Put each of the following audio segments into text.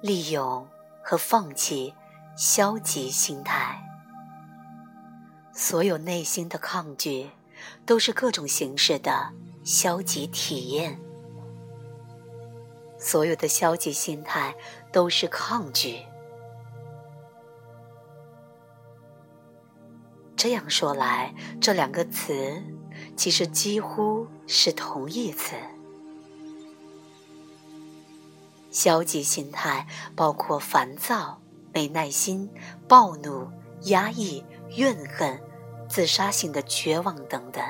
利用和放弃消极心态。所有内心的抗拒，都是各种形式的消极体验。所有的消极心态都是抗拒。这样说来，这两个词其实几乎是同义词。消极心态包括烦躁、没耐心、暴怒、压抑、怨恨。自杀性的绝望等等，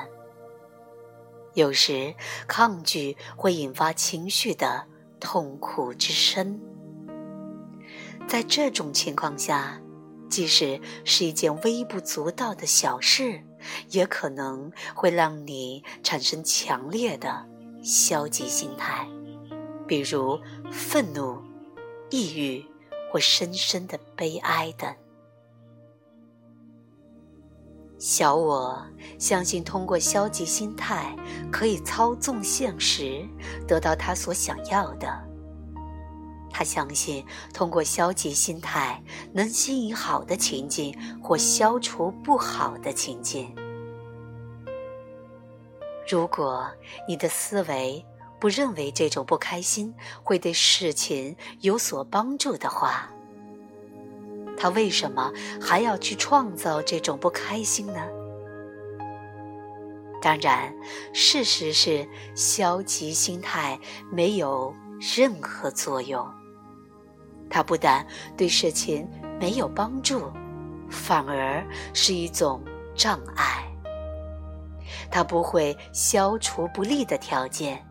有时抗拒会引发情绪的痛苦之深。在这种情况下，即使是一件微不足道的小事，也可能会让你产生强烈的消极心态，比如愤怒、抑郁或深深的悲哀等。小我相信，通过消极心态可以操纵现实，得到他所想要的。他相信，通过消极心态能吸引好的情境，或消除不好的情境。如果你的思维不认为这种不开心会对事情有所帮助的话，他为什么还要去创造这种不开心呢？当然，事实是消极心态没有任何作用。它不但对事情没有帮助，反而是一种障碍。它不会消除不利的条件，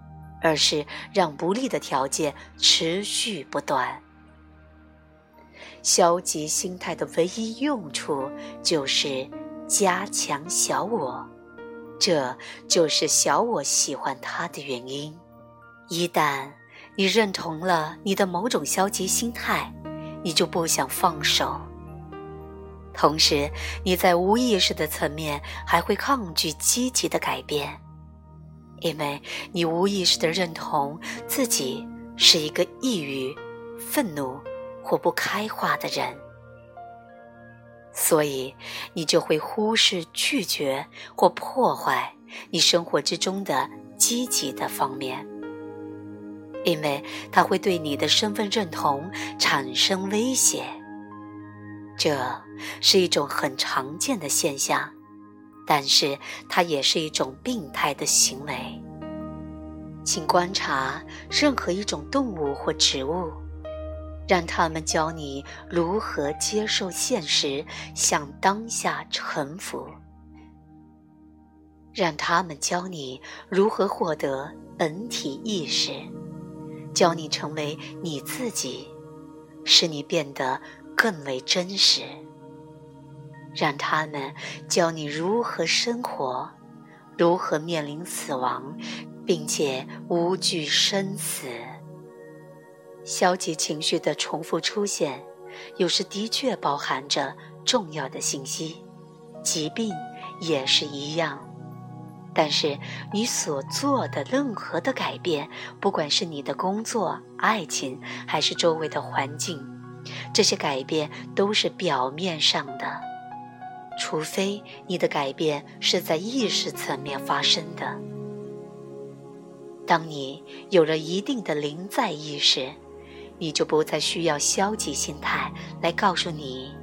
而是让不利的条件持续不断。消极心态的唯一用处就是加强小我，这就是小我喜欢它的原因。一旦你认同了你的某种消极心态，你就不想放手。同时，你在无意识的层面还会抗拒积极的改变，因为你无意识的认同自己是一个抑郁、愤怒。或不开化的人，所以你就会忽视、拒绝或破坏你生活之中的积极的方面，因为它会对你的身份认同产生威胁。这是一种很常见的现象，但是它也是一种病态的行为。请观察任何一种动物或植物。让他们教你如何接受现实，向当下臣服；让他们教你如何获得本体意识，教你成为你自己，使你变得更为真实；让他们教你如何生活，如何面临死亡，并且无惧生死。消极情绪的重复出现，有时的确包含着重要的信息。疾病也是一样。但是你所做的任何的改变，不管是你的工作、爱情，还是周围的环境，这些改变都是表面上的，除非你的改变是在意识层面发生的。当你有了一定的临在意识。你就不再需要消极心态来告诉你，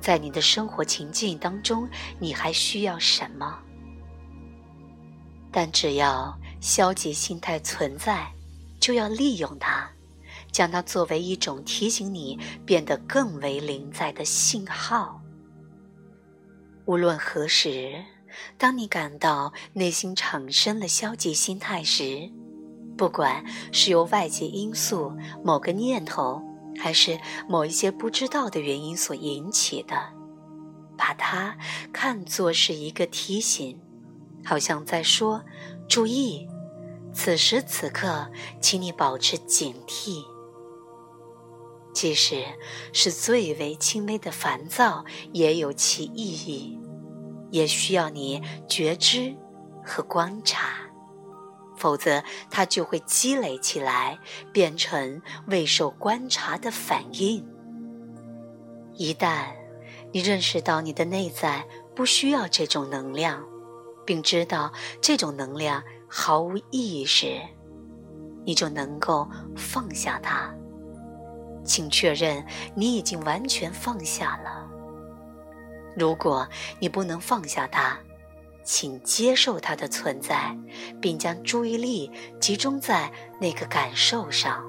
在你的生活情境当中，你还需要什么。但只要消极心态存在，就要利用它，将它作为一种提醒你变得更为临在的信号。无论何时，当你感到内心产生了消极心态时，不管是由外界因素、某个念头，还是某一些不知道的原因所引起的，把它看作是一个提醒，好像在说：“注意，此时此刻，请你保持警惕。”即使是最为轻微的烦躁，也有其意义，也需要你觉知和观察。否则它就会积累起来，变成未受观察的反应。一旦你认识到你的内在不需要这种能量，并知道这种能量毫无意义时，你就能够放下它。请确认你已经完全放下了。如果你不能放下它，请接受它的存在，并将注意力集中在那个感受上。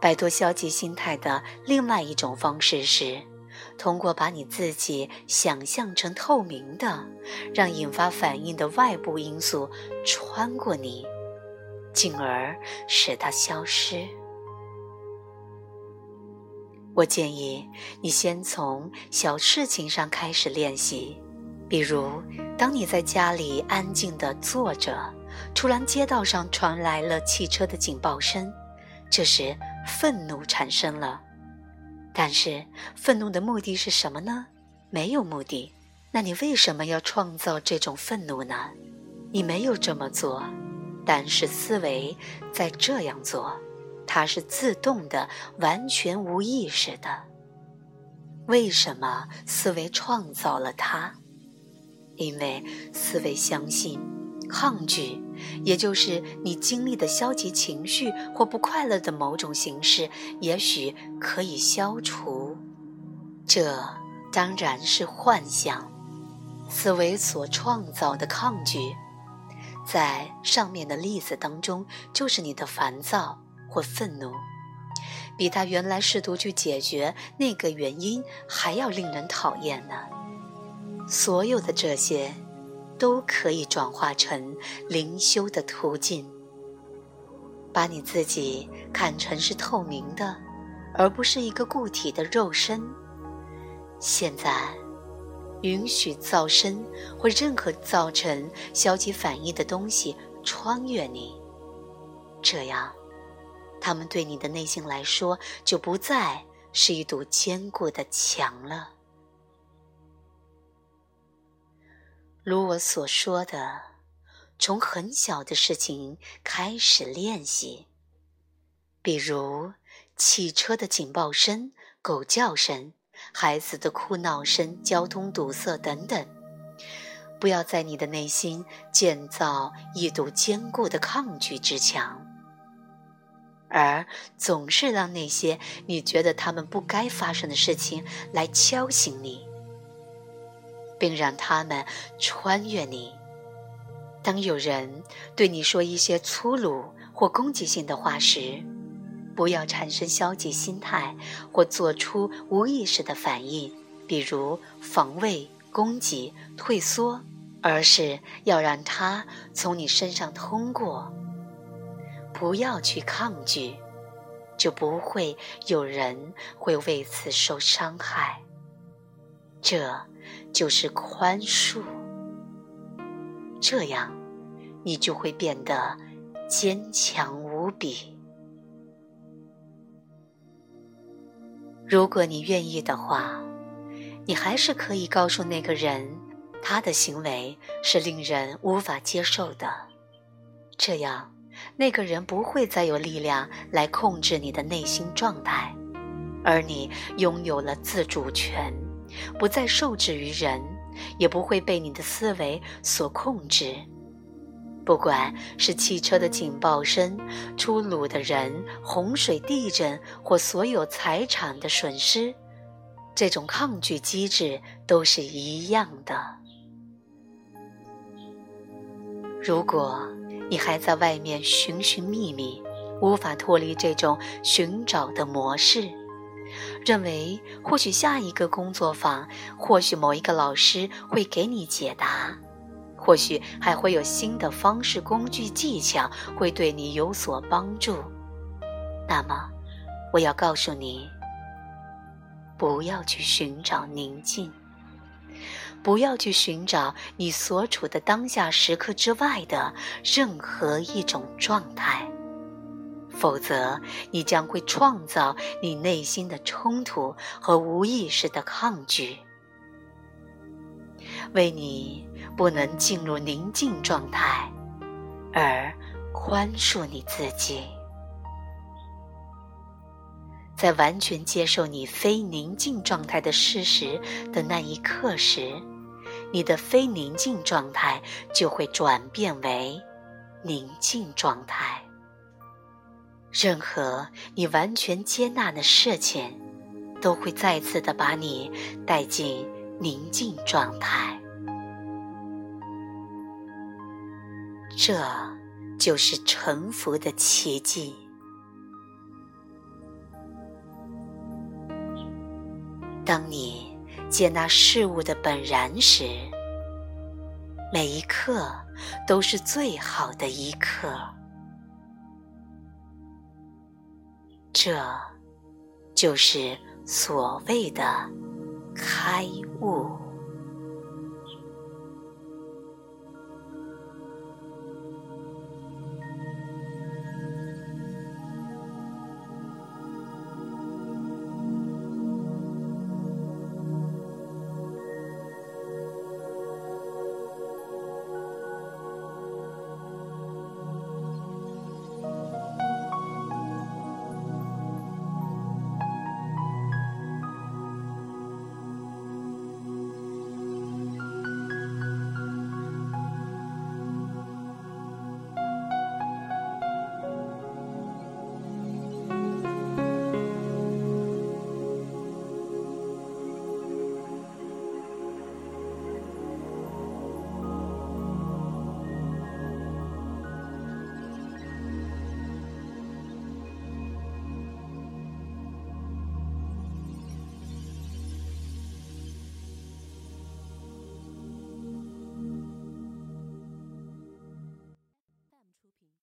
摆脱消极心态的另外一种方式是，通过把你自己想象成透明的，让引发反应的外部因素穿过你，进而使它消失。我建议你先从小事情上开始练习，比如，当你在家里安静地坐着，突然街道上传来了汽车的警报声，这时愤怒产生了。但是，愤怒的目的是什么呢？没有目的。那你为什么要创造这种愤怒呢？你没有这么做，但是思维在这样做。它是自动的，完全无意识的。为什么思维创造了它？因为思维相信，抗拒，也就是你经历的消极情绪或不快乐的某种形式，也许可以消除。这当然是幻想。思维所创造的抗拒，在上面的例子当中，就是你的烦躁。或愤怒，比他原来试图去解决那个原因还要令人讨厌呢。所有的这些，都可以转化成灵修的途径。把你自己看成是透明的，而不是一个固体的肉身。现在，允许噪声或任何造成消极反应的东西穿越你，这样。他们对你的内心来说，就不再是一堵坚固的墙了。如我所说的，从很小的事情开始练习，比如汽车的警报声、狗叫声、孩子的哭闹声、交通堵塞等等。不要在你的内心建造一堵坚固的抗拒之墙。而总是让那些你觉得他们不该发生的事情来敲醒你，并让他们穿越你。当有人对你说一些粗鲁或攻击性的话时，不要产生消极心态或做出无意识的反应，比如防卫、攻击、退缩，而是要让它从你身上通过。不要去抗拒，就不会有人会为此受伤害。这就是宽恕，这样你就会变得坚强无比。如果你愿意的话，你还是可以告诉那个人，他的行为是令人无法接受的。这样。那个人不会再有力量来控制你的内心状态，而你拥有了自主权，不再受制于人，也不会被你的思维所控制。不管是汽车的警报声、粗鲁的人、洪水、地震或所有财产的损失，这种抗拒机制都是一样的。如果。你还在外面寻寻觅觅，无法脱离这种寻找的模式，认为或许下一个工作坊，或许某一个老师会给你解答，或许还会有新的方式、工具、技巧会对你有所帮助。那么，我要告诉你，不要去寻找宁静。不要去寻找你所处的当下时刻之外的任何一种状态，否则你将会创造你内心的冲突和无意识的抗拒，为你不能进入宁静状态而宽恕你自己。在完全接受你非宁静状态的事实的那一刻时，你的非宁静状态就会转变为宁静状态。任何你完全接纳的事情，都会再次的把你带进宁静状态。这就是臣服的奇迹。当你接纳事物的本然时，每一刻都是最好的一刻。这，就是所谓的开悟。